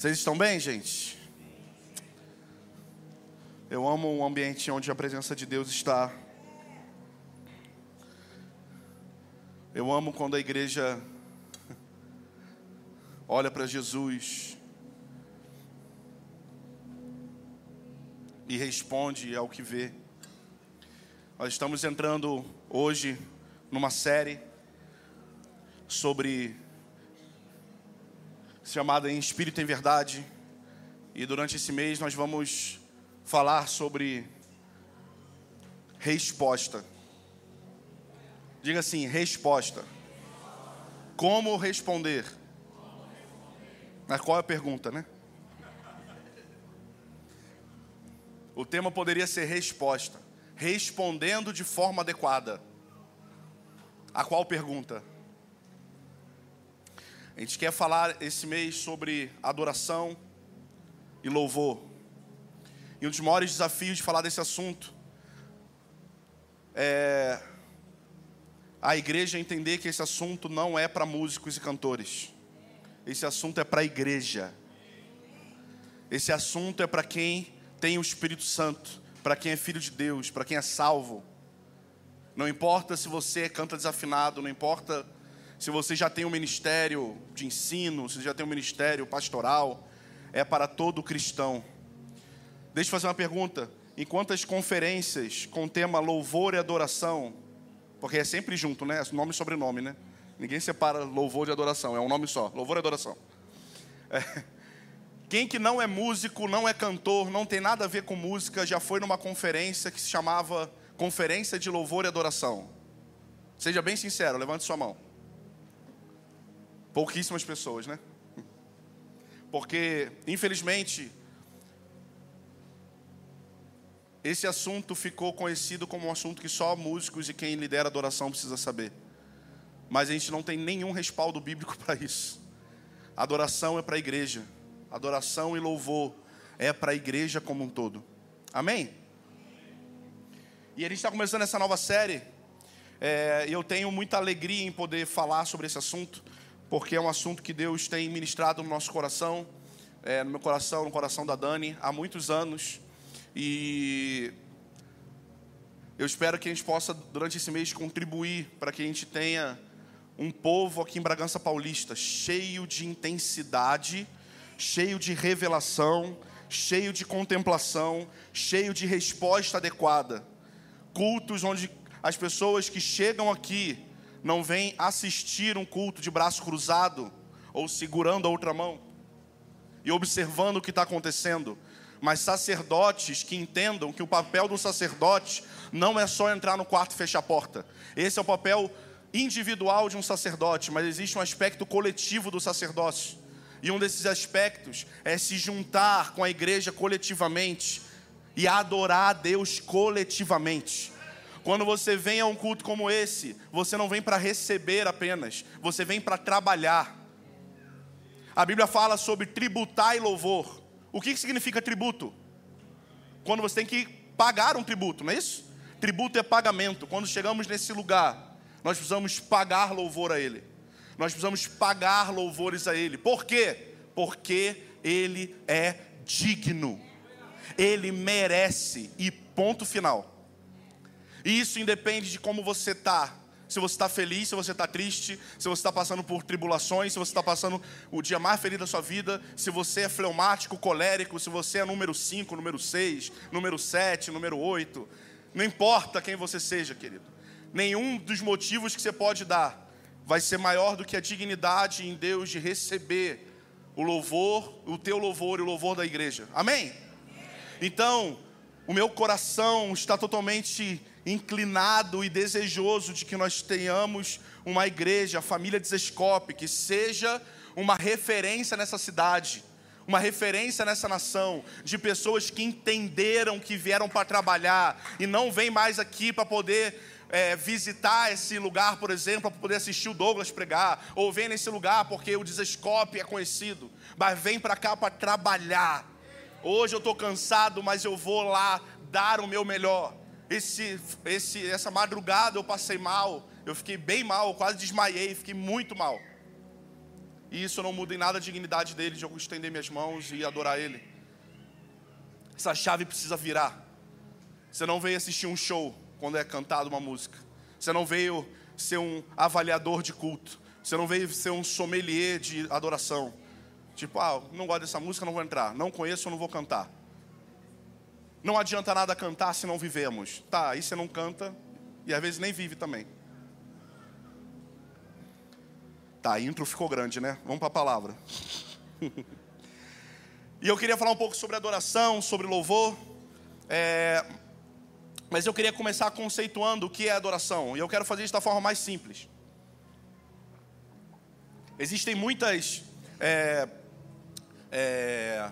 Vocês estão bem, gente? Eu amo um ambiente onde a presença de Deus está. Eu amo quando a igreja olha para Jesus e responde ao que vê. Nós estamos entrando hoje numa série sobre chamada em Espírito em Verdade. E durante esse mês nós vamos falar sobre resposta. Diga assim, resposta. Como responder? Mas qual é a pergunta, né? O tema poderia ser resposta. Respondendo de forma adequada. A qual pergunta? A gente quer falar esse mês sobre adoração e louvor. E um dos maiores desafios de falar desse assunto é a igreja entender que esse assunto não é para músicos e cantores. Esse assunto é para a igreja. Esse assunto é para quem tem o Espírito Santo, para quem é filho de Deus, para quem é salvo. Não importa se você canta desafinado, não importa se você já tem um ministério de ensino, se já tem um ministério pastoral, é para todo cristão. Deixa eu fazer uma pergunta. Em quantas conferências com tema louvor e adoração, porque é sempre junto, né? Nome e sobrenome, né? Ninguém separa louvor de adoração, é um nome só, louvor e adoração. É. Quem que não é músico, não é cantor, não tem nada a ver com música, já foi numa conferência que se chamava Conferência de Louvor e Adoração? Seja bem sincero, levante sua mão. Pouquíssimas pessoas, né? Porque, infelizmente, esse assunto ficou conhecido como um assunto que só músicos e quem lidera adoração precisa saber. Mas a gente não tem nenhum respaldo bíblico para isso. Adoração é para a igreja. Adoração e louvor é para a igreja como um todo. Amém? E a gente está começando essa nova série. É, eu tenho muita alegria em poder falar sobre esse assunto porque é um assunto que Deus tem ministrado no nosso coração, é, no meu coração, no coração da Dani, há muitos anos. E eu espero que a gente possa, durante esse mês, contribuir para que a gente tenha um povo aqui em Bragança Paulista cheio de intensidade, cheio de revelação, cheio de contemplação, cheio de resposta adequada. Cultos onde as pessoas que chegam aqui não vem assistir um culto de braço cruzado ou segurando a outra mão e observando o que está acontecendo, mas sacerdotes que entendam que o papel do sacerdote não é só entrar no quarto e fechar a porta. Esse é o papel individual de um sacerdote, mas existe um aspecto coletivo do sacerdócio. E um desses aspectos é se juntar com a igreja coletivamente e adorar a Deus coletivamente. Quando você vem a um culto como esse, você não vem para receber apenas, você vem para trabalhar. A Bíblia fala sobre tributar e louvor. O que significa tributo? Quando você tem que pagar um tributo, não é isso? Tributo é pagamento. Quando chegamos nesse lugar, nós precisamos pagar louvor a Ele. Nós precisamos pagar louvores a Ele. Por quê? Porque Ele é digno. Ele merece. E ponto final. E isso independe de como você está. Se você está feliz, se você está triste, se você está passando por tribulações, se você está passando o dia mais feliz da sua vida, se você é fleumático, colérico, se você é número 5, número 6, número 7, número 8. Não importa quem você seja, querido. Nenhum dos motivos que você pode dar vai ser maior do que a dignidade em Deus de receber o louvor, o teu louvor e o louvor da igreja. Amém? Então, o meu coração está totalmente inclinado e desejoso de que nós tenhamos uma igreja, a família Desescope, que seja uma referência nessa cidade, uma referência nessa nação, de pessoas que entenderam que vieram para trabalhar e não vêm mais aqui para poder é, visitar esse lugar, por exemplo, para poder assistir o Douglas pregar, ou vem nesse lugar porque o Desescope é conhecido, mas vem para cá para trabalhar. Hoje eu estou cansado, mas eu vou lá dar o meu melhor. esse, esse, essa madrugada eu passei mal, eu fiquei bem mal, quase desmaiei, fiquei muito mal. E isso não muda em nada a dignidade dele de eu estender minhas mãos e adorar ele. Essa chave precisa virar. Você não veio assistir um show quando é cantado uma música. Você não veio ser um avaliador de culto. Você não veio ser um sommelier de adoração. Tipo, ah, não gosto dessa música, não vou entrar. Não conheço, não vou cantar. Não adianta nada cantar se não vivemos. Tá, aí você não canta e às vezes nem vive também. Tá, a intro ficou grande, né? Vamos para a palavra. e eu queria falar um pouco sobre adoração, sobre louvor. É... Mas eu queria começar conceituando o que é adoração. E eu quero fazer isso da forma mais simples. Existem muitas é... É...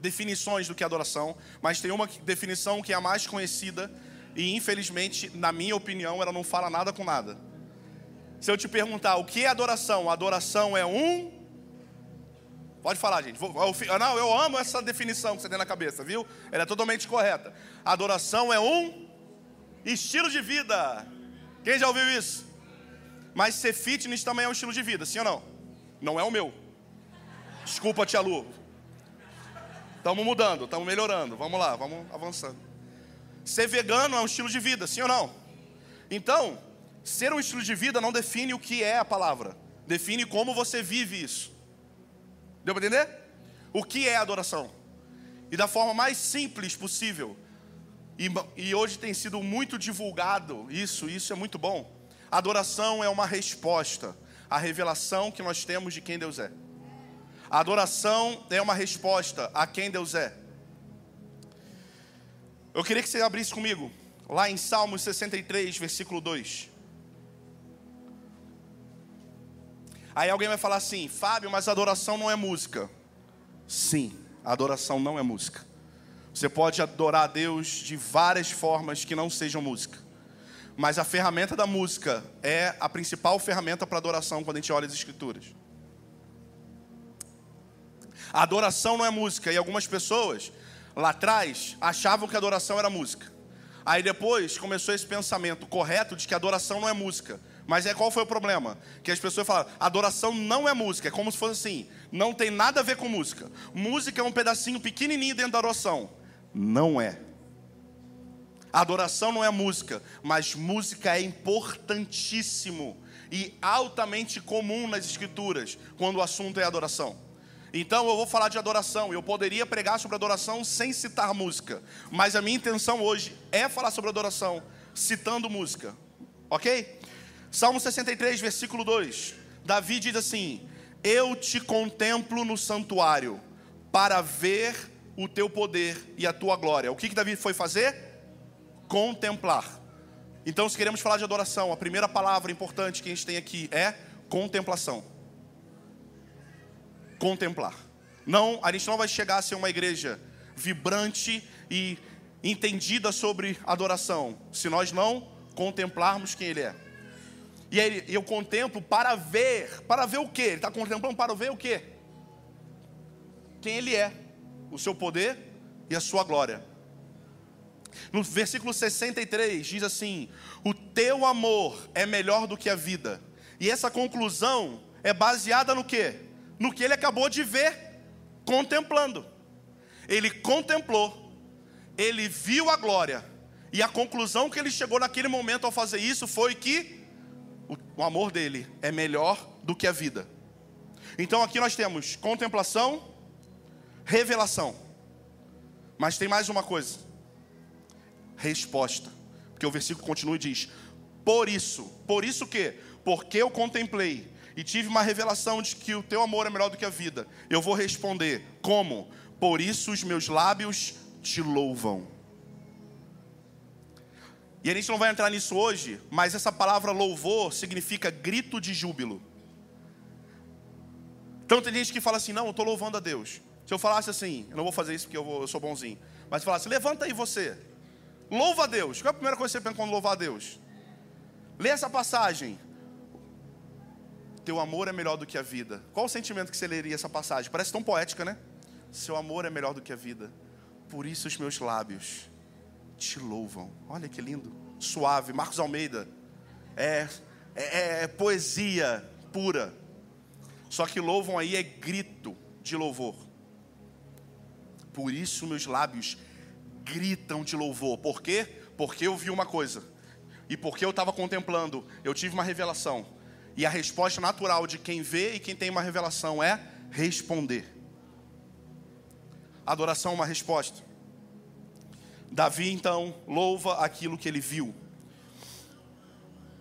definições do que é adoração, mas tem uma definição que é a mais conhecida e infelizmente, na minha opinião, ela não fala nada com nada. Se eu te perguntar o que é adoração, adoração é um. Pode falar, gente. Não, eu amo essa definição que você tem na cabeça, viu? Ela é totalmente correta. Adoração é um estilo de vida. Quem já ouviu isso? Mas ser fitness também é um estilo de vida, sim ou não? Não é o meu. Desculpa, tia Lu. Estamos mudando, estamos melhorando. Vamos lá, vamos avançando. Ser vegano é um estilo de vida, sim ou não? Então, Ser um estilo de vida não define o que é a palavra, define como você vive isso. Deu para entender? O que é adoração? E da forma mais simples possível. E, e hoje tem sido muito divulgado isso, isso é muito bom. Adoração é uma resposta à revelação que nós temos de quem Deus é. Adoração é uma resposta a quem Deus é. Eu queria que você abrisse comigo, lá em Salmos 63, versículo 2. Aí alguém vai falar assim: Fábio, mas adoração não é música. Sim, adoração não é música. Você pode adorar a Deus de várias formas que não sejam música. Mas a ferramenta da música é a principal ferramenta para adoração quando a gente olha as escrituras. A adoração não é música e algumas pessoas lá atrás achavam que adoração era música. Aí depois começou esse pensamento correto de que adoração não é música. Mas é qual foi o problema? Que as pessoas falam, adoração não é música, é como se fosse assim, não tem nada a ver com música. Música é um pedacinho pequenininho dentro da adoração. Não é. Adoração não é música, mas música é importantíssimo e altamente comum nas escrituras quando o assunto é adoração. Então eu vou falar de adoração. Eu poderia pregar sobre adoração sem citar música, mas a minha intenção hoje é falar sobre adoração citando música. OK? Salmo 63, versículo 2. Davi diz assim: Eu te contemplo no santuário para ver o teu poder e a tua glória. O que, que Davi foi fazer? Contemplar. Então, se queremos falar de adoração, a primeira palavra importante que a gente tem aqui é contemplação. Contemplar. Não, a gente não vai chegar a ser uma igreja vibrante e entendida sobre adoração, se nós não contemplarmos quem Ele é. E aí eu contemplo para ver. Para ver o quê? Ele está contemplando para ver o quê? Quem ele é, o seu poder e a sua glória. No versículo 63 diz assim: O teu amor é melhor do que a vida. E essa conclusão é baseada no quê? No que ele acabou de ver, contemplando. Ele contemplou, ele viu a glória, e a conclusão que ele chegou naquele momento ao fazer isso foi que o amor dele é melhor do que a vida. Então aqui nós temos contemplação, revelação. Mas tem mais uma coisa: resposta. Porque o versículo continua e diz: Por isso, por isso que? Porque eu contemplei e tive uma revelação de que o teu amor é melhor do que a vida. Eu vou responder: Como? Por isso os meus lábios te louvam. E a gente não vai entrar nisso hoje, mas essa palavra louvor significa grito de júbilo. Então tem gente que fala assim: não, eu estou louvando a Deus. Se eu falasse assim, eu não vou fazer isso porque eu, vou, eu sou bonzinho. Mas se falasse, levanta aí você, louva a Deus. Qual é a primeira coisa que você pensa quando louvar a Deus? Lê essa passagem. Teu amor é melhor do que a vida. Qual o sentimento que você leria essa passagem? Parece tão poética, né? Seu amor é melhor do que a vida. Por isso os meus lábios te louvam. Olha que lindo, suave. Marcos Almeida. É, é, é poesia pura. Só que louvam aí é grito de louvor. Por isso meus lábios gritam de louvor. Por quê? Porque eu vi uma coisa. E porque eu estava contemplando, eu tive uma revelação. E a resposta natural de quem vê e quem tem uma revelação é responder. Adoração é uma resposta. Davi então louva aquilo que ele viu.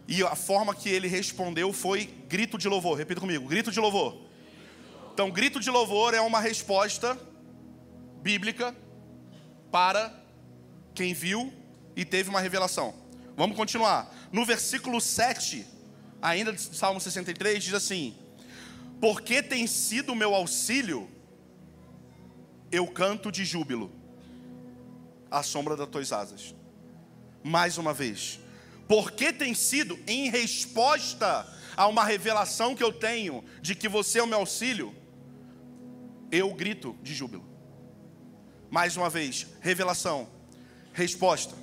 E a forma que ele respondeu foi grito de louvor. Repita comigo: grito de louvor. Então, grito de louvor é uma resposta bíblica para quem viu e teve uma revelação. Vamos continuar. No versículo 7, ainda de Salmo 63, diz assim: Porque tem sido meu auxílio, eu canto de júbilo à sombra das tuas asas. Mais uma vez, porque tem sido em resposta a uma revelação que eu tenho de que você é o meu auxílio, eu grito de júbilo. Mais uma vez, revelação, resposta.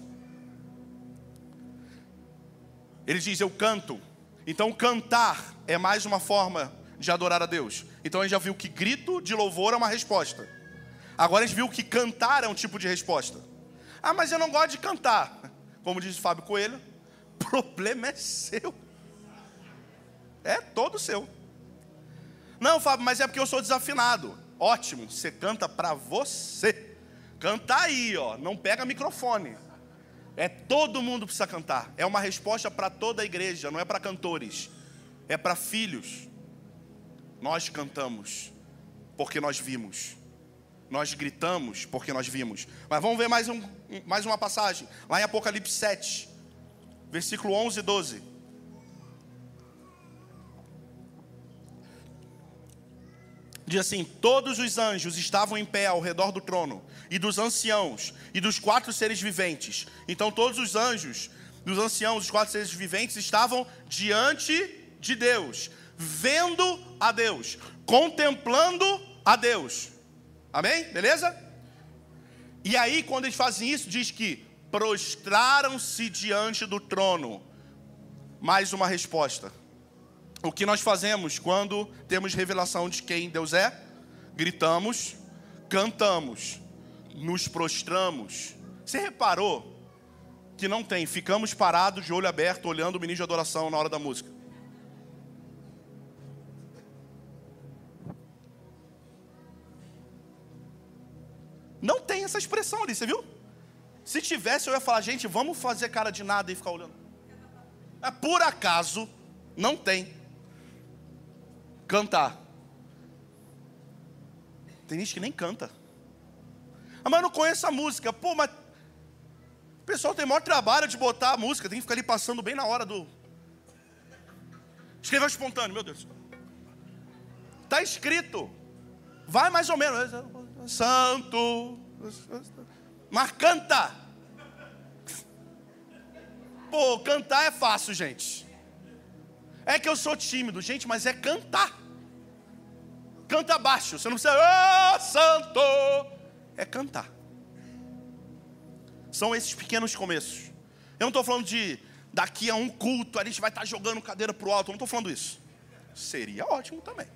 Ele diz: Eu canto. Então, cantar é mais uma forma de adorar a Deus. Então, a gente já viu que grito de louvor é uma resposta. Agora, a gente viu que cantar é um tipo de resposta. Ah, mas eu não gosto de cantar. Como diz Fábio Coelho, problema é seu. É todo seu. Não, Fábio, mas é porque eu sou desafinado. Ótimo, você canta para você. Canta aí, ó, não pega microfone. É todo mundo precisa cantar. É uma resposta para toda a igreja, não é para cantores. É para filhos. Nós cantamos porque nós vimos. Nós gritamos porque nós vimos. Mas vamos ver mais, um, mais uma passagem. Lá em Apocalipse 7, versículo 11 e 12. Diz assim: Todos os anjos estavam em pé ao redor do trono, e dos anciãos, e dos quatro seres viventes. Então, todos os anjos, dos anciãos, dos quatro seres viventes estavam diante de Deus, vendo a Deus, contemplando a Deus. Amém? Beleza? E aí, quando eles fazem isso, diz que prostraram-se diante do trono. Mais uma resposta. O que nós fazemos quando temos revelação de quem Deus é? Gritamos, cantamos, nos prostramos. Você reparou que não tem, ficamos parados de olho aberto, olhando o ministro de adoração na hora da música. Tem essa expressão ali, você viu? Se tivesse, eu ia falar, gente, vamos fazer cara de nada e ficar olhando. É por acaso, não tem. Cantar. Tem gente que nem canta. Ah, mas eu não conheço a música. Pô, mas o pessoal tem maior trabalho de botar a música, tem que ficar ali passando bem na hora do. Escreveu espontâneo, meu Deus. Está escrito. Vai mais ou menos santo. Mas canta. Pô, cantar é fácil, gente. É que eu sou tímido, gente, mas é cantar. Canta baixo, você não precisa, oh, santo. É cantar. São esses pequenos começos. Eu não estou falando de daqui a um culto a gente vai estar tá jogando cadeira para o alto. Eu não estou falando isso. Seria ótimo também.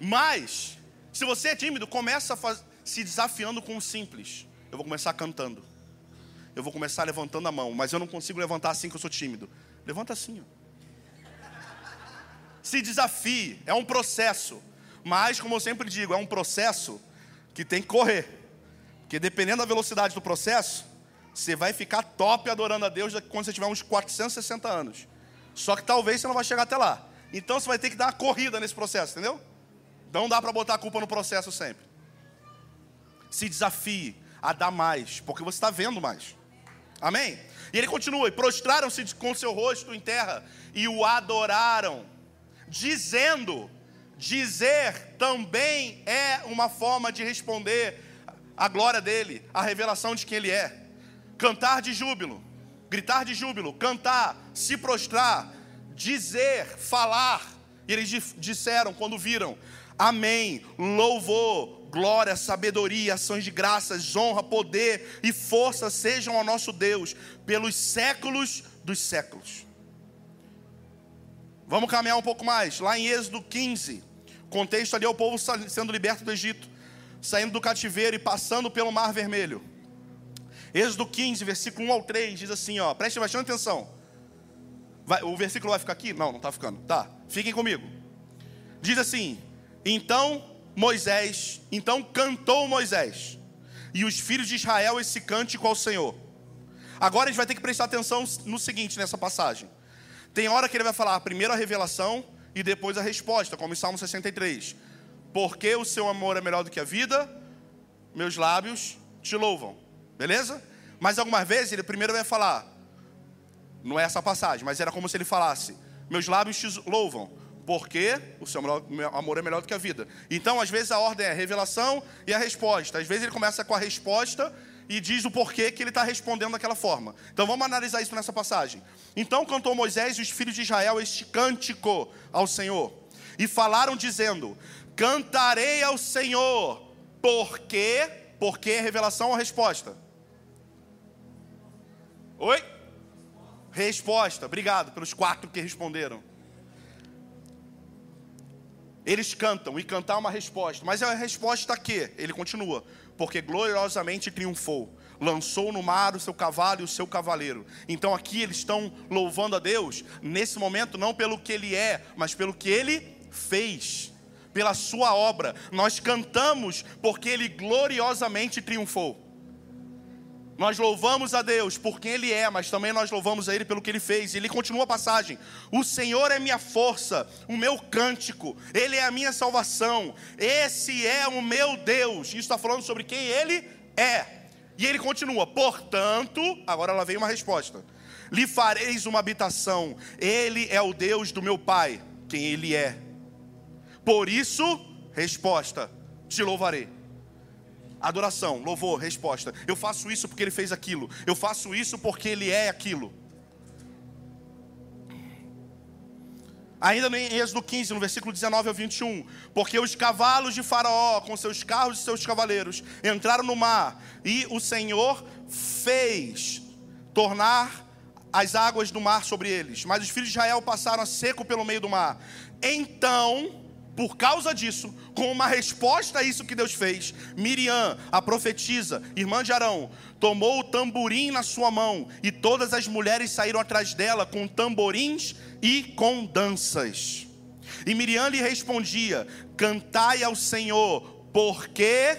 Mas se você é tímido, começa faz... se desafiando com o simples. Eu vou começar cantando. Eu vou começar levantando a mão, mas eu não consigo levantar assim que eu sou tímido. Levanta assim. Ó. Se desafie, é um processo. Mas, como eu sempre digo, é um processo que tem que correr. Porque dependendo da velocidade do processo, você vai ficar top adorando a Deus quando você tiver uns 460 anos. Só que talvez você não vai chegar até lá. Então você vai ter que dar uma corrida nesse processo, entendeu? Não dá para botar a culpa no processo sempre. Se desafie a dar mais, porque você está vendo mais. Amém? E ele continua: e prostraram-se com seu rosto em terra e o adoraram, dizendo: dizer também é uma forma de responder a glória dele, a revelação de quem ele é. Cantar de júbilo, gritar de júbilo, cantar, se prostrar, dizer, falar. E eles disseram quando viram Amém. Louvor, glória, sabedoria, ações de graças, honra, poder e força sejam ao nosso Deus pelos séculos dos séculos. Vamos caminhar um pouco mais. Lá em Êxodo 15, contexto ali é o povo sendo liberto do Egito, saindo do cativeiro e passando pelo Mar Vermelho. Êxodo 15, versículo 1 ao 3, diz assim, ó, preste bastante atenção. Vai, o versículo vai ficar aqui? Não, não está ficando. Tá, fiquem comigo. Diz assim: Então Moisés, então cantou Moisés, e os filhos de Israel esse cântico ao Senhor. Agora a gente vai ter que prestar atenção no seguinte nessa passagem. Tem hora que ele vai falar primeiro a revelação e depois a resposta, como em Salmo 63. Porque o seu amor é melhor do que a vida, meus lábios te louvam. Beleza? Mas algumas vezes ele primeiro vai falar, não é essa passagem, mas era como se ele falasse: Meus lábios te louvam, porque o seu amor é melhor do que a vida. Então, às vezes, a ordem é a revelação e a resposta. Às vezes, ele começa com a resposta e diz o porquê que ele está respondendo daquela forma. Então, vamos analisar isso nessa passagem. Então, cantou Moisés e os filhos de Israel este cântico ao Senhor, e falaram, dizendo: Cantarei ao Senhor, porque, porque revelação ou resposta? Oi? Resposta, obrigado pelos quatro que responderam. Eles cantam, e cantar é uma resposta, mas é a resposta a quê? Ele continua, porque gloriosamente triunfou, lançou no mar o seu cavalo e o seu cavaleiro. Então aqui eles estão louvando a Deus, nesse momento, não pelo que ele é, mas pelo que ele fez, pela sua obra. Nós cantamos porque ele gloriosamente triunfou. Nós louvamos a Deus por quem Ele é, mas também nós louvamos a Ele pelo que Ele fez. E Ele continua a passagem: O Senhor é minha força, o meu cântico, Ele é a minha salvação, esse é o meu Deus. Isso está falando sobre quem Ele é. E Ele continua: Portanto, agora ela vem uma resposta: Lhe fareis uma habitação, Ele é o Deus do meu Pai, quem Ele é. Por isso, resposta: Te louvarei. Adoração, louvor, resposta. Eu faço isso porque ele fez aquilo. Eu faço isso porque ele é aquilo. Ainda em Êxodo 15, no versículo 19 ao 21. Porque os cavalos de Faraó, com seus carros e seus cavaleiros, entraram no mar, e o Senhor fez tornar as águas do mar sobre eles. Mas os filhos de Israel passaram a seco pelo meio do mar. Então por causa disso, com uma resposta a isso que Deus fez, Miriam, a profetisa, irmã de Arão, tomou o tamborim na sua mão e todas as mulheres saíram atrás dela com tamborins e com danças. E Miriam lhe respondia: Cantai ao Senhor, porque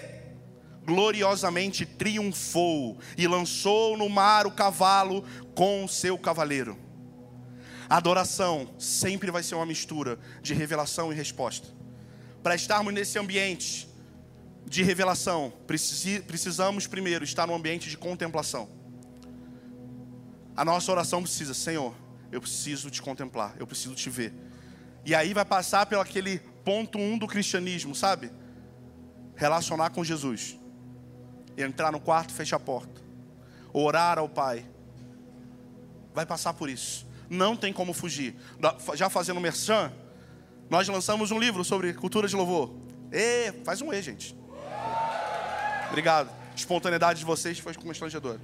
gloriosamente triunfou e lançou no mar o cavalo com o seu cavaleiro. Adoração sempre vai ser uma mistura de revelação e resposta. Para estarmos nesse ambiente de revelação, precisamos primeiro estar no ambiente de contemplação. A nossa oração precisa, Senhor, eu preciso te contemplar, eu preciso te ver. E aí vai passar pelo aquele ponto um do cristianismo, sabe? Relacionar com Jesus. Entrar no quarto, fechar a porta. Orar ao Pai. Vai passar por isso não tem como fugir. Já fazendo merchan, nós lançamos um livro sobre cultura de louvor. E faz um E, gente. Obrigado. A espontaneidade de vocês foi constrangedora.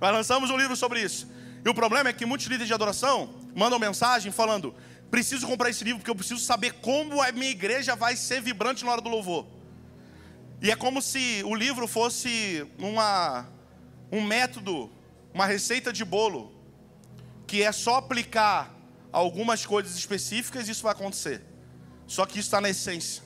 Nós lançamos um livro sobre isso. E o problema é que muitos líderes de adoração mandam mensagem falando: preciso comprar esse livro porque eu preciso saber como a minha igreja vai ser vibrante na hora do louvor. E é como se o livro fosse uma, um método, uma receita de bolo que é só aplicar algumas coisas específicas e isso vai acontecer. Só que isso está na essência.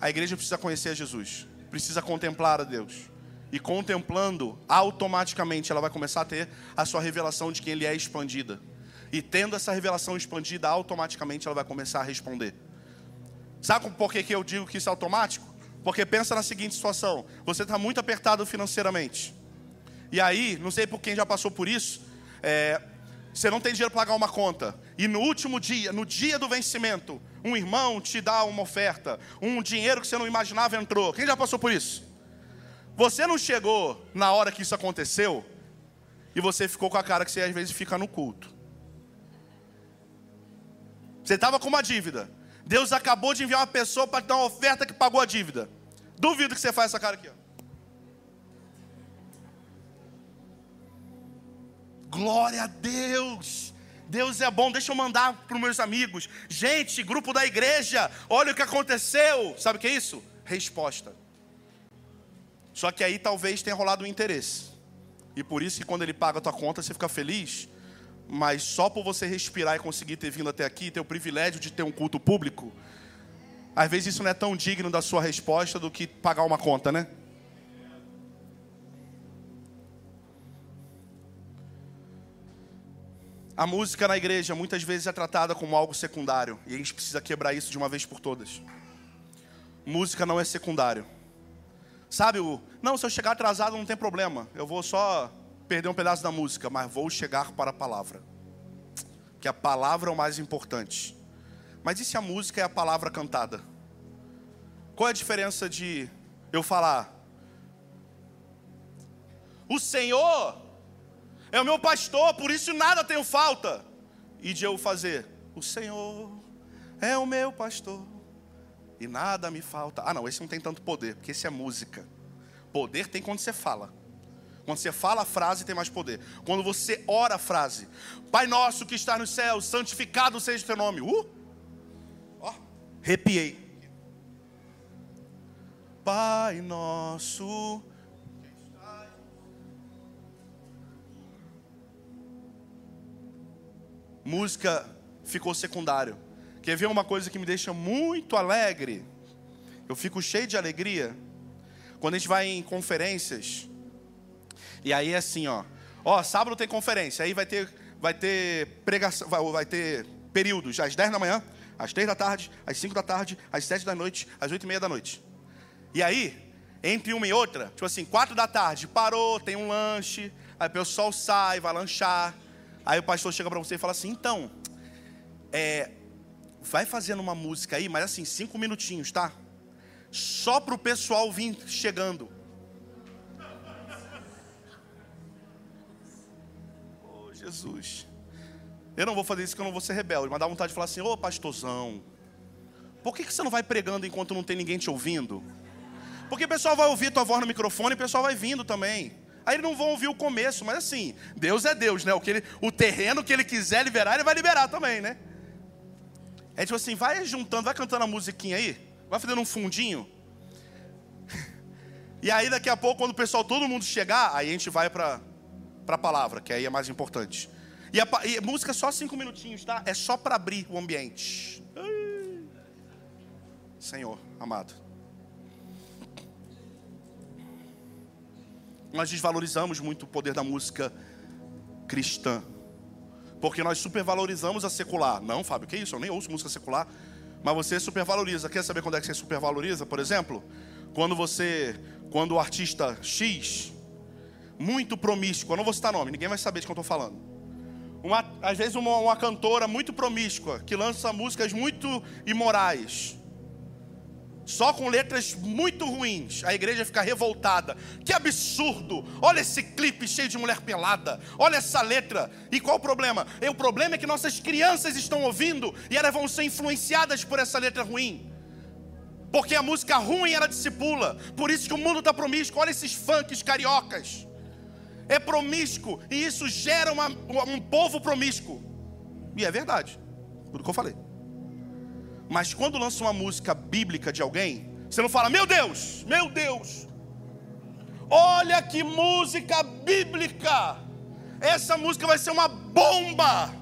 A igreja precisa conhecer a Jesus, precisa contemplar a Deus. E contemplando, automaticamente ela vai começar a ter a sua revelação de quem Ele é expandida. E tendo essa revelação expandida, automaticamente ela vai começar a responder. Sabe por que, que eu digo que isso é automático? Porque pensa na seguinte situação: você está muito apertado financeiramente. E aí, não sei por quem já passou por isso, é, você não tem dinheiro para pagar uma conta, e no último dia, no dia do vencimento, um irmão te dá uma oferta, um dinheiro que você não imaginava entrou. Quem já passou por isso? Você não chegou na hora que isso aconteceu e você ficou com a cara que você às vezes fica no culto. Você estava com uma dívida. Deus acabou de enviar uma pessoa para te dar uma oferta que pagou a dívida. Duvido que você faça essa cara aqui. Ó. Glória a Deus. Deus é bom. Deixa eu mandar para os meus amigos. Gente, grupo da igreja, olha o que aconteceu. Sabe o que é isso? Resposta. Só que aí talvez tenha rolado um interesse. E por isso que quando ele paga a tua conta, você fica feliz. Mas só por você respirar e conseguir ter vindo até aqui, ter o privilégio de ter um culto público, às vezes isso não é tão digno da sua resposta do que pagar uma conta, né? A música na igreja muitas vezes é tratada como algo secundário e a gente precisa quebrar isso de uma vez por todas. Música não é secundário. Sabe o, não, se eu chegar atrasado não tem problema. Eu vou só perder um pedaço da música, mas vou chegar para a palavra. Que a palavra é o mais importante. Mas e se a música é a palavra cantada? Qual é a diferença de eu falar? O Senhor é o meu pastor, por isso nada tenho falta. E de eu fazer, o Senhor é o meu pastor e nada me falta. Ah, não, esse não tem tanto poder, porque esse é música. Poder tem quando você fala. Quando você fala a frase, tem mais poder. Quando você ora a frase, Pai nosso que está nos céus, santificado seja o teu nome. Uh! Ó, arrepiei. Pai nosso. Música ficou secundário. Quer ver uma coisa que me deixa muito alegre? Eu fico cheio de alegria quando a gente vai em conferências. E aí é assim, ó. Ó, sábado tem conferência, aí vai ter vai ter pregação, vai, vai ter períodos às 10 da manhã, às 3 da tarde, às 5 da tarde, às 7 da noite, às 8 e meia da noite. E aí, entre uma e outra, tipo assim, 4 da tarde, parou, tem um lanche, aí o pessoal sai, vai lanchar. Aí o pastor chega para você e fala assim: então, é, vai fazendo uma música aí, mas assim, cinco minutinhos, tá? Só para o pessoal vir chegando. Oh, Jesus. Eu não vou fazer isso porque eu não vou ser rebelde, mas dá vontade de falar assim: Ô pastorzão, por que, que você não vai pregando enquanto não tem ninguém te ouvindo? Porque o pessoal vai ouvir tua voz no microfone e o pessoal vai vindo também. Aí não vão ouvir o começo, mas assim, Deus é Deus, né? O, que ele, o terreno que ele quiser liberar, ele vai liberar também, né? É tipo assim, vai juntando, vai cantando a musiquinha aí, vai fazendo um fundinho. E aí daqui a pouco, quando o pessoal, todo mundo chegar, aí a gente vai para a palavra, que aí é mais importante. E a, e música é só cinco minutinhos, tá? É só para abrir o ambiente. Senhor, amado. Nós desvalorizamos muito o poder da música cristã. Porque nós supervalorizamos a secular. Não, Fábio, que isso? Eu nem ouço música secular. Mas você supervaloriza. Quer saber quando é que você supervaloriza? Por exemplo, quando você, quando o artista X, muito promíscuo, eu não vou citar nome, ninguém vai saber de quem eu estou falando. Uma, às vezes uma, uma cantora muito promíscua, que lança músicas muito imorais só com letras muito ruins, a igreja fica revoltada. Que absurdo! Olha esse clipe cheio de mulher pelada. Olha essa letra. E qual o problema? E o problema é que nossas crianças estão ouvindo e elas vão ser influenciadas por essa letra ruim. Porque a música ruim ela discipula. Por isso que o mundo está promíscuo. Olha esses funks cariocas. É promíscuo e isso gera uma, um povo promíscuo. E é verdade. Tudo que eu falei. Mas quando lança uma música bíblica de alguém, você não fala, meu Deus, meu Deus, olha que música bíblica. Essa música vai ser uma bomba.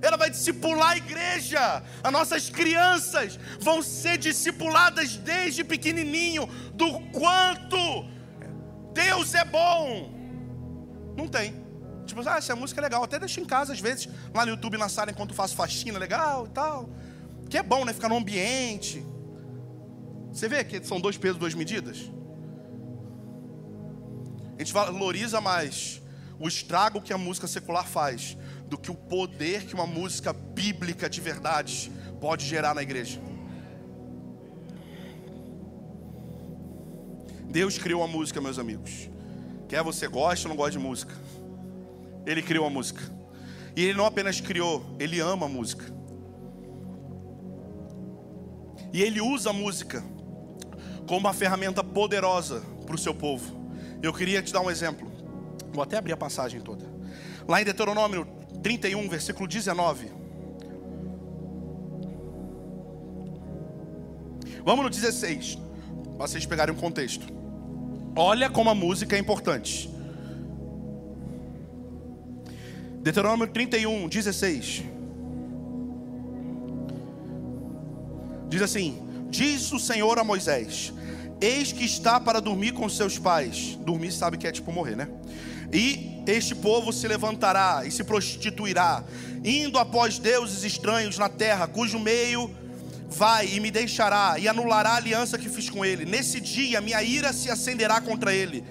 Ela vai discipular a igreja. As nossas crianças vão ser discipuladas desde pequenininho do quanto Deus é bom. Não tem. Tipo, ah, essa música é legal. Até deixa em casa às vezes, lá no YouTube na sala enquanto faço faxina, legal e tal. Que é bom, né? Ficar no ambiente. Você vê que são dois pesos, duas medidas? A gente valoriza mais o estrago que a música secular faz do que o poder que uma música bíblica de verdade pode gerar na igreja. Deus criou a música, meus amigos. Quer você goste ou não goste de música, Ele criou a música. E Ele não apenas criou, Ele ama a música. E ele usa a música como uma ferramenta poderosa para o seu povo. Eu queria te dar um exemplo. Vou até abrir a passagem toda. Lá em Deuteronômio 31, versículo 19. Vamos no 16, para vocês pegarem um contexto. Olha como a música é importante. Deuteronômio 31, 16. Diz assim: Diz o Senhor a Moisés: Eis que está para dormir com seus pais. Dormir sabe que é tipo morrer, né? E este povo se levantará e se prostituirá, indo após deuses estranhos na terra, cujo meio vai e me deixará e anulará a aliança que fiz com ele. Nesse dia minha ira se acenderá contra ele.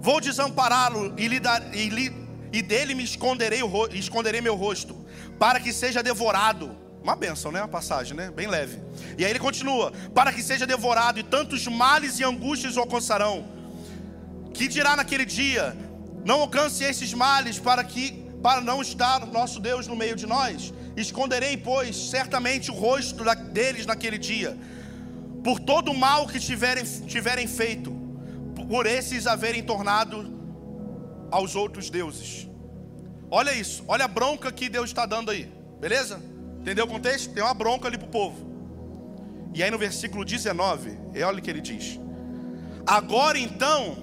Vou desampará-lo e, lhe dar, e, lhe, e dele me esconderei, o, esconderei meu rosto, para que seja devorado. Uma benção, né? A passagem, né? Bem leve. E aí ele continua: para que seja devorado, e tantos males e angústias o alcançarão. Que dirá naquele dia: não alcance esses males para que para não estar nosso Deus no meio de nós. Esconderei, pois, certamente o rosto deles naquele dia, por todo o mal que tiverem, tiverem feito, por esses haverem tornado aos outros deuses. Olha isso, olha a bronca que Deus está dando aí, beleza? Entendeu o contexto? Tem uma bronca ali para o povo. E aí no versículo 19, olha o que ele diz: Agora então,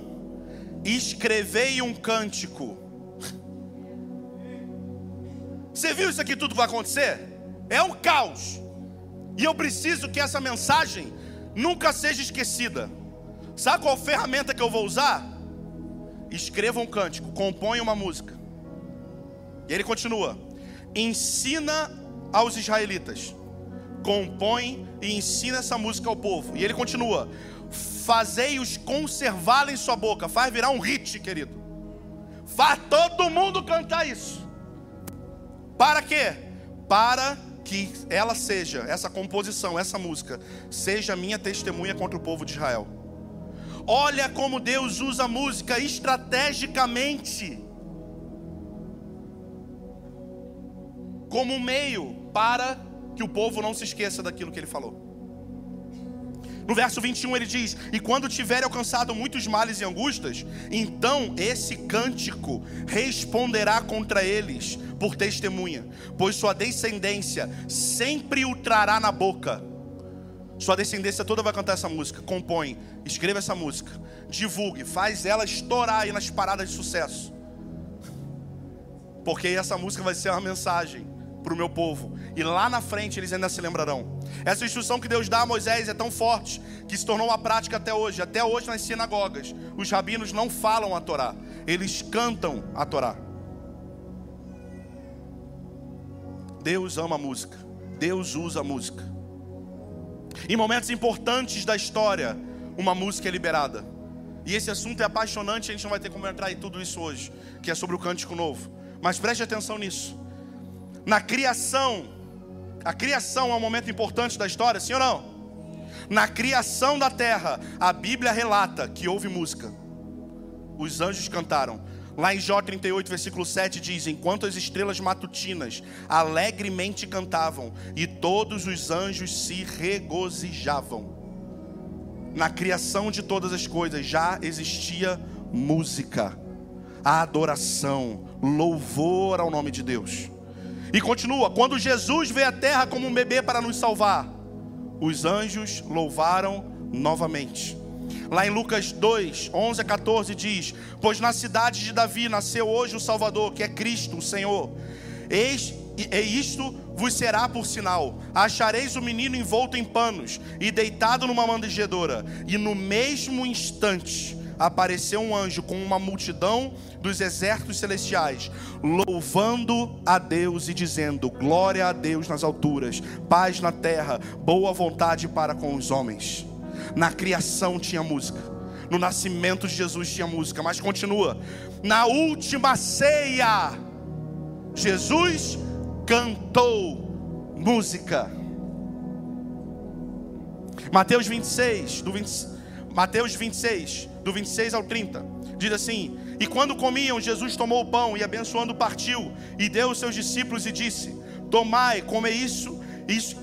escrevei um cântico você viu isso aqui tudo que vai acontecer? É um caos. E eu preciso que essa mensagem nunca seja esquecida. Sabe qual ferramenta que eu vou usar? Escreva um cântico, compõe uma música. E ele continua: ensina aos israelitas, compõe e ensina essa música ao povo. E ele continua: fazei-os conservá-la em sua boca, faz virar um hit, querido. Faz todo mundo cantar isso. Para quê? Para que ela seja, essa composição, essa música, seja minha testemunha contra o povo de Israel. Olha como Deus usa a música estrategicamente como um meio para que o povo não se esqueça daquilo que ele falou. No verso 21 ele diz: E quando tiver alcançado muitos males e angústias, então esse cântico responderá contra eles por testemunha, pois sua descendência sempre o trará na boca. Sua descendência toda vai cantar essa música. Compõe, escreva essa música, divulgue, faz ela estourar aí nas paradas de sucesso. Porque essa música vai ser uma mensagem para o meu povo. E lá na frente eles ainda se lembrarão. Essa instrução que Deus dá a Moisés é tão forte que se tornou uma prática até hoje. Até hoje nas sinagogas, os rabinos não falam a Torá, eles cantam a Torá. Deus ama a música. Deus usa a música. Em momentos importantes da história, uma música é liberada. E esse assunto é apaixonante, a gente não vai ter como entrar em tudo isso hoje, que é sobre o cântico novo. Mas preste atenção nisso. Na criação, a criação é um momento importante da história, sim ou não? Na criação da terra, a Bíblia relata que houve música. Os anjos cantaram. Lá em Jó 38, versículo 7 diz: Enquanto as estrelas matutinas alegremente cantavam, e todos os anjos se regozijavam. Na criação de todas as coisas já existia música, adoração, louvor ao nome de Deus. E continua: quando Jesus veio à terra como um bebê para nos salvar, os anjos louvaram novamente. Lá em Lucas 2, 11 a 14 diz: Pois na cidade de Davi nasceu hoje o Salvador, que é Cristo, o Senhor. Eis e isto vos será por sinal: achareis o menino envolto em panos e deitado numa manjedoura, e no mesmo instante apareceu um anjo com uma multidão dos exércitos celestiais, louvando a Deus e dizendo: Glória a Deus nas alturas, paz na terra, boa vontade para com os homens. Na criação tinha música, no nascimento de Jesus tinha música, mas continua. Na última ceia, Jesus cantou música. Mateus 26, do 20, Mateus 26, do 26 ao 30, diz assim: E quando comiam, Jesus tomou o pão e abençoando partiu e deu aos seus discípulos e disse: Tomai, come isso, isso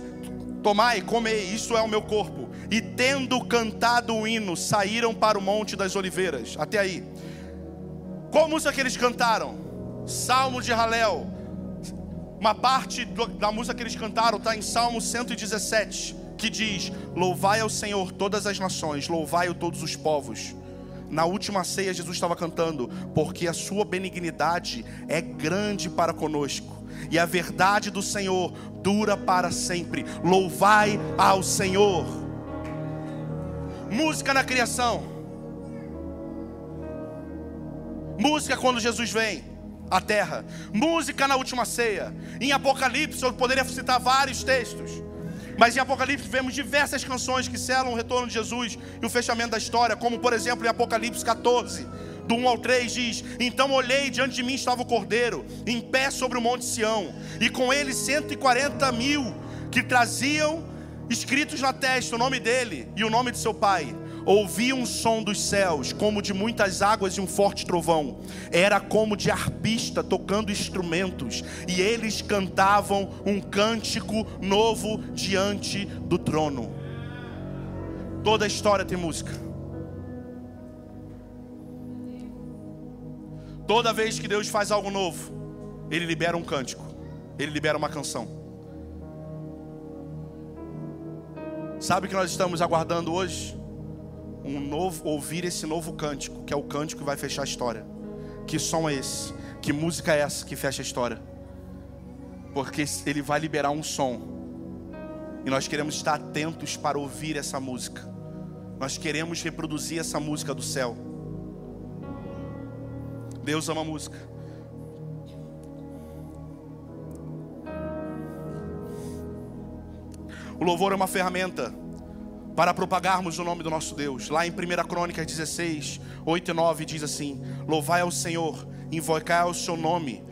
Tomai, comei, isso é o meu corpo. E tendo cantado o hino, saíram para o Monte das Oliveiras. Até aí. Qual música que eles cantaram? Salmo de Halel. Uma parte da música que eles cantaram está em Salmo 117, que diz: Louvai ao Senhor todas as nações, louvai-o todos os povos. Na última ceia, Jesus estava cantando, porque a sua benignidade é grande para conosco, e a verdade do Senhor dura para sempre. Louvai ao Senhor. Música na criação, música quando Jesus vem à terra, música na última ceia. Em Apocalipse, eu poderia citar vários textos. Mas em Apocalipse vemos diversas canções que selam o retorno de Jesus e o fechamento da história, como por exemplo em Apocalipse 14, do 1 ao 3 diz: Então olhei, diante de mim estava o cordeiro, em pé sobre o monte Sião, e com ele 140 mil que traziam escritos na testa o nome dele e o nome de seu pai. Ouvi um som dos céus, como de muitas águas e um forte trovão. Era como de arpista tocando instrumentos, e eles cantavam um cântico novo diante do trono. Toda a história tem música. Toda vez que Deus faz algo novo, Ele libera um cântico, Ele libera uma canção. Sabe o que nós estamos aguardando hoje? Um novo, ouvir esse novo cântico, que é o cântico que vai fechar a história. Que som é esse? Que música é essa que fecha a história? Porque ele vai liberar um som. E nós queremos estar atentos para ouvir essa música. Nós queremos reproduzir essa música do céu. Deus ama música. O louvor é uma ferramenta para propagarmos o nome do nosso Deus. Lá em 1 Crônicas 16, 8 e 9 diz assim: Louvai ao Senhor, invocai ao seu nome,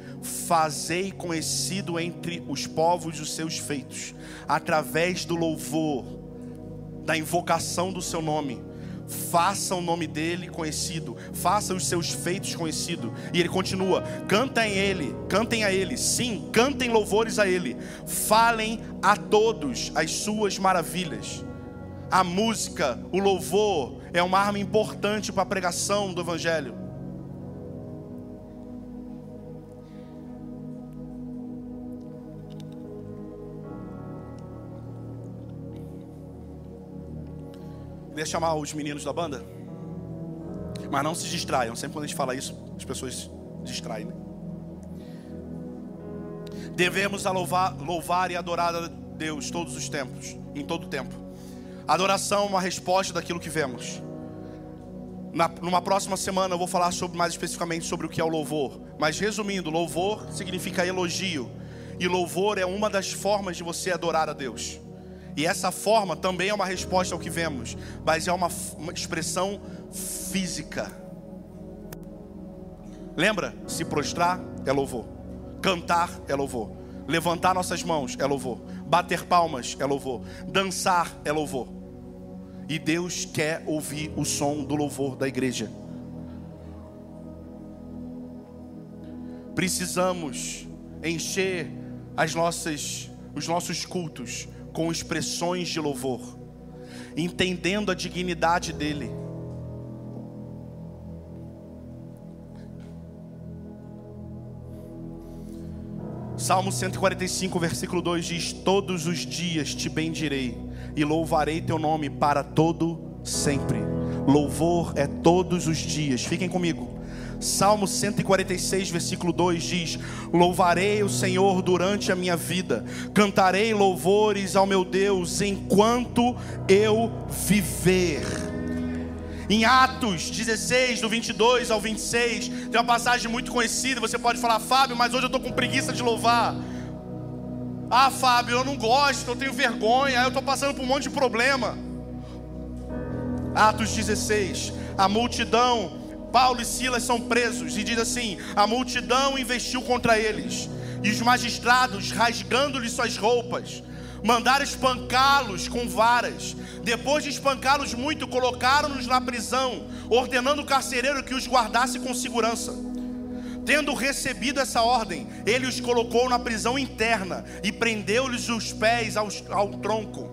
fazei conhecido entre os povos os seus feitos, através do louvor, da invocação do seu nome. Faça o nome dele conhecido, faça os seus feitos conhecidos. E ele continua: cantem ele, cantem a ele, sim, cantem louvores a ele, falem a todos as suas maravilhas a música, o louvor é uma arma importante para a pregação do Evangelho. Queria chamar os meninos da banda, mas não se distraiam. Sempre quando a gente fala isso, as pessoas distraem. Né? Devemos louvar, louvar e adorar a Deus todos os tempos, em todo tempo. Adoração é uma resposta daquilo que vemos. Na, numa próxima semana eu vou falar sobre, mais especificamente sobre o que é o louvor. Mas resumindo, louvor significa elogio. E louvor é uma das formas de você adorar a Deus. E essa forma também é uma resposta ao que vemos, mas é uma, uma expressão física. Lembra? Se prostrar é louvor, cantar é louvor, levantar nossas mãos é louvor, bater palmas é louvor, dançar é louvor. E Deus quer ouvir o som do louvor da igreja. Precisamos encher as nossas, os nossos cultos com expressões de louvor, entendendo a dignidade dele. Salmo 145, versículo 2 diz: Todos os dias te bendirei e louvarei teu nome para todo sempre. Louvor é todos os dias. Fiquem comigo. Salmo 146, versículo 2 diz: Louvarei o Senhor durante a minha vida, cantarei louvores ao meu Deus enquanto eu viver. Em Atos 16, do 22 ao 26, tem uma passagem muito conhecida. Você pode falar, Fábio, mas hoje eu estou com preguiça de louvar. Ah, Fábio, eu não gosto, eu tenho vergonha, eu estou passando por um monte de problema. Atos 16, a multidão, Paulo e Silas são presos, e diz assim: a multidão investiu contra eles, e os magistrados, rasgando-lhes suas roupas, mandaram espancá-los com varas. Depois de espancá-los muito, colocaram-nos na prisão, ordenando o carcereiro que os guardasse com segurança. Tendo recebido essa ordem, ele os colocou na prisão interna e prendeu-lhes os pés ao, ao tronco.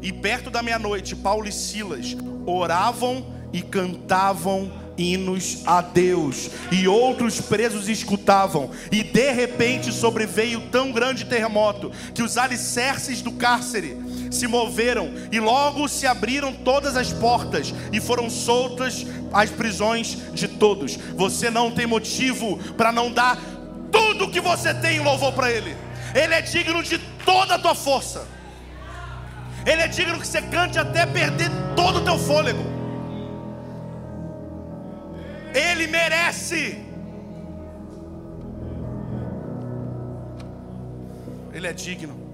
E perto da meia-noite, Paulo e Silas oravam e cantavam hinos a Deus, e outros presos escutavam, e de repente sobreveio tão grande terremoto que os alicerces do cárcere se moveram, e logo se abriram todas as portas, e foram soltas as prisões de todos. Você não tem motivo para não dar tudo que você tem em louvor para Ele, Ele é digno de toda a tua força. Ele é digno que você cante até perder todo o teu fôlego. Ele merece. Ele é digno.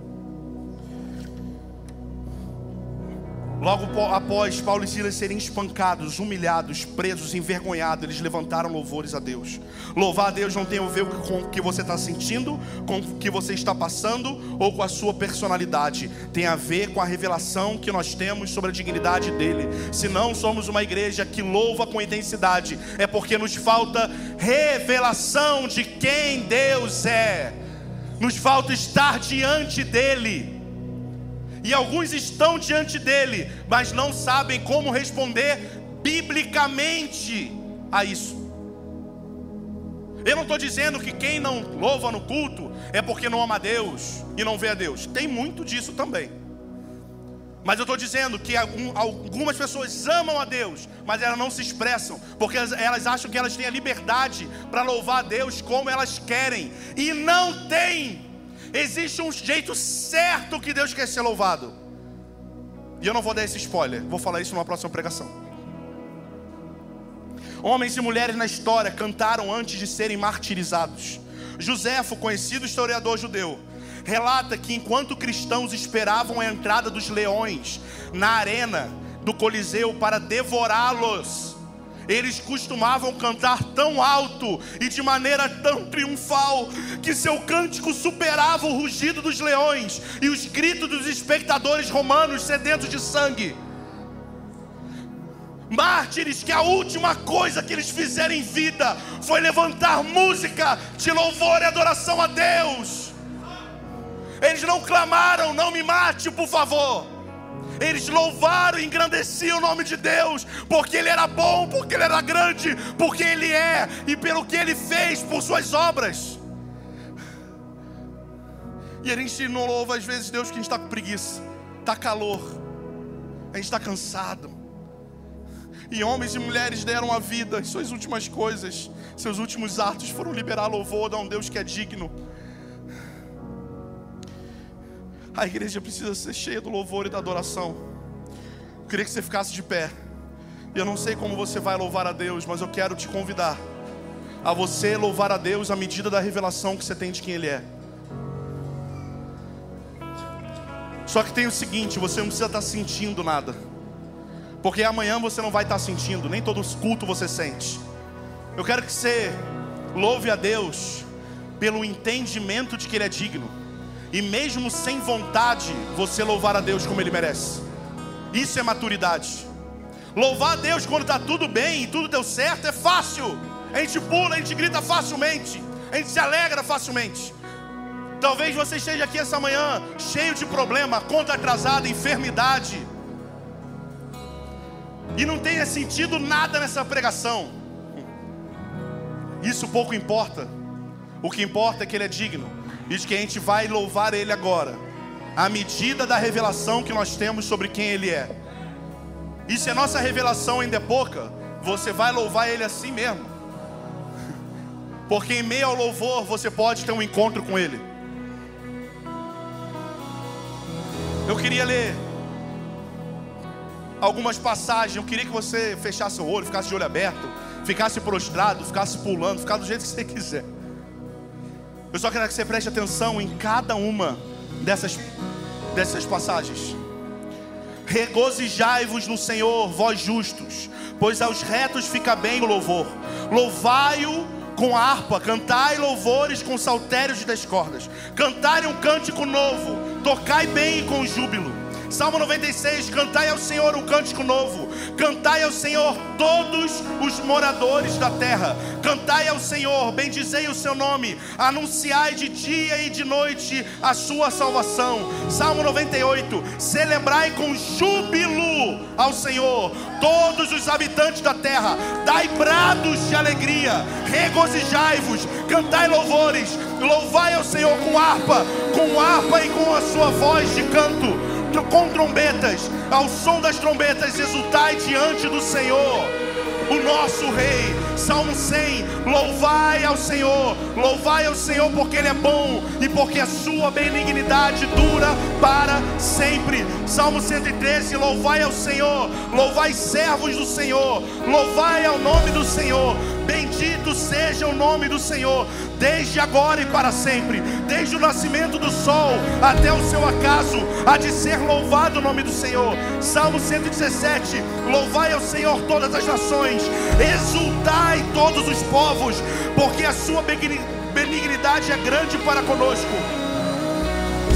Logo após Paulo e Silas serem espancados, humilhados, presos, envergonhados, eles levantaram louvores a Deus. Louvar a Deus não tem a ver com o que você está sentindo, com o que você está passando ou com a sua personalidade. Tem a ver com a revelação que nós temos sobre a dignidade dele. Se não somos uma igreja que louva com intensidade, é porque nos falta revelação de quem Deus é. Nos falta estar diante dele e alguns estão diante dele, mas não sabem como responder biblicamente a isso. Eu não estou dizendo que quem não louva no culto é porque não ama a Deus e não vê a Deus. Tem muito disso também. Mas eu estou dizendo que algumas pessoas amam a Deus, mas elas não se expressam, porque elas acham que elas têm a liberdade para louvar a Deus como elas querem, e não tem. Existe um jeito certo que Deus quer ser louvado. E eu não vou dar esse spoiler, vou falar isso numa próxima pregação. Homens e mulheres na história cantaram antes de serem martirizados. Joséfo, conhecido historiador judeu, relata que enquanto cristãos esperavam a entrada dos leões na arena do Coliseu para devorá-los, eles costumavam cantar tão alto e de maneira tão triunfal que seu cântico superava o rugido dos leões e os gritos dos espectadores romanos sedentos de sangue. Mártires que a última coisa que eles fizeram em vida foi levantar música de louvor e adoração a Deus. Eles não clamaram, não me mate, por favor. Eles louvaram e engrandeciam o nome de Deus, porque Ele era bom, porque Ele era grande, porque Ele é e pelo que Ele fez por Suas obras. E a gente não louva às vezes Deus que a gente está com preguiça, está calor, a gente está cansado. E homens e mulheres deram a vida, suas últimas coisas, seus últimos atos foram liberar louvor a um Deus que é digno. A igreja precisa ser cheia do louvor e da adoração. Eu queria que você ficasse de pé. Eu não sei como você vai louvar a Deus, mas eu quero te convidar a você louvar a Deus à medida da revelação que você tem de quem Ele é. Só que tem o seguinte: você não precisa estar sentindo nada, porque amanhã você não vai estar sentindo, nem todo culto você sente. Eu quero que você louve a Deus pelo entendimento de que Ele é digno e mesmo sem vontade, você louvar a Deus como Ele merece. Isso é maturidade. Louvar a Deus quando está tudo bem e tudo deu certo é fácil. A gente pula, a gente grita facilmente, a gente se alegra facilmente. Talvez você esteja aqui essa manhã cheio de problema, conta atrasada, enfermidade, e não tenha sentido nada nessa pregação. Isso pouco importa. O que importa é que Ele é digno de que a gente vai louvar Ele agora, à medida da revelação que nós temos sobre quem Ele é. E se a nossa revelação ainda é pouca, você vai louvar Ele assim mesmo, porque em meio ao louvor você pode ter um encontro com Ele. Eu queria ler algumas passagens, eu queria que você fechasse o olho, ficasse de olho aberto, ficasse prostrado, ficasse pulando, ficasse do jeito que você quiser. Eu só quero que você preste atenção em cada uma dessas, dessas passagens. Regozijai-vos no Senhor, vós justos, pois aos retos fica bem o louvor. Louvai-o com harpa, cantai louvores com saltérios das cordas. Cantai um cântico novo, tocai bem e com júbilo. Salmo 96, cantai ao Senhor um cântico novo. Cantai ao Senhor todos os moradores da terra. Cantai ao Senhor, bendizei o seu nome. Anunciai de dia e de noite a sua salvação. Salmo 98, celebrai com júbilo ao Senhor todos os habitantes da terra. Dai brados de alegria, regozijai-vos, cantai louvores, louvai ao Senhor com harpa, com harpa e com a sua voz de canto com trombetas, ao som das trombetas, exultai diante do Senhor, o nosso Rei. Salmo 100: Louvai ao Senhor, louvai ao Senhor porque Ele é bom e porque a sua benignidade dura para sempre. Salmo 113: Louvai ao Senhor, louvai servos do Senhor, louvai ao nome do Senhor. Bendito seja o nome do Senhor, desde agora e para sempre, desde o nascimento do sol até o seu acaso, há de ser louvado o nome do Senhor. Salmo 117: Louvai ao Senhor todas as nações, exultai todos os povos, porque a sua benignidade é grande para conosco.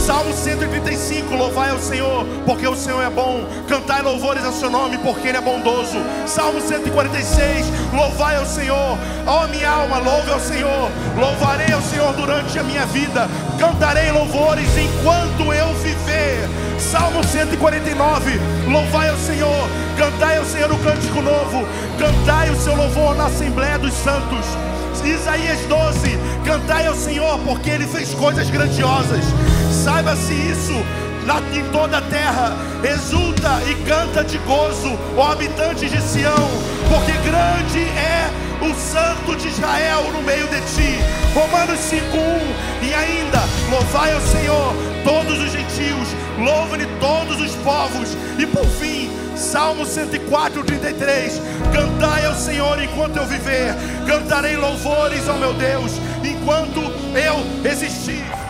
Salmo 135, louvai ao Senhor, porque o Senhor é bom. Cantai louvores ao seu nome, porque Ele é bondoso. Salmo 146, louvai ao Senhor. Ó minha alma, louve ao Senhor. Louvarei ao Senhor durante a minha vida. Cantarei louvores enquanto eu viver. Salmo 149, louvai ao Senhor. Cantai ao Senhor o cântico novo. Cantai o seu louvor na Assembleia dos Santos. Isaías 12: Cantai ao Senhor, porque Ele fez coisas grandiosas. Saiba-se isso na, em toda a terra. Exulta e canta de gozo, ó habitantes de Sião, porque grande é o Santo de Israel no meio de ti. Romanos 5:1 e ainda louvai ao Senhor todos os gentios, louve-lhe todos os povos. E por fim, Salmo 104, 33. Cantai ao Senhor enquanto eu viver, cantarei louvores ao meu Deus enquanto eu existir.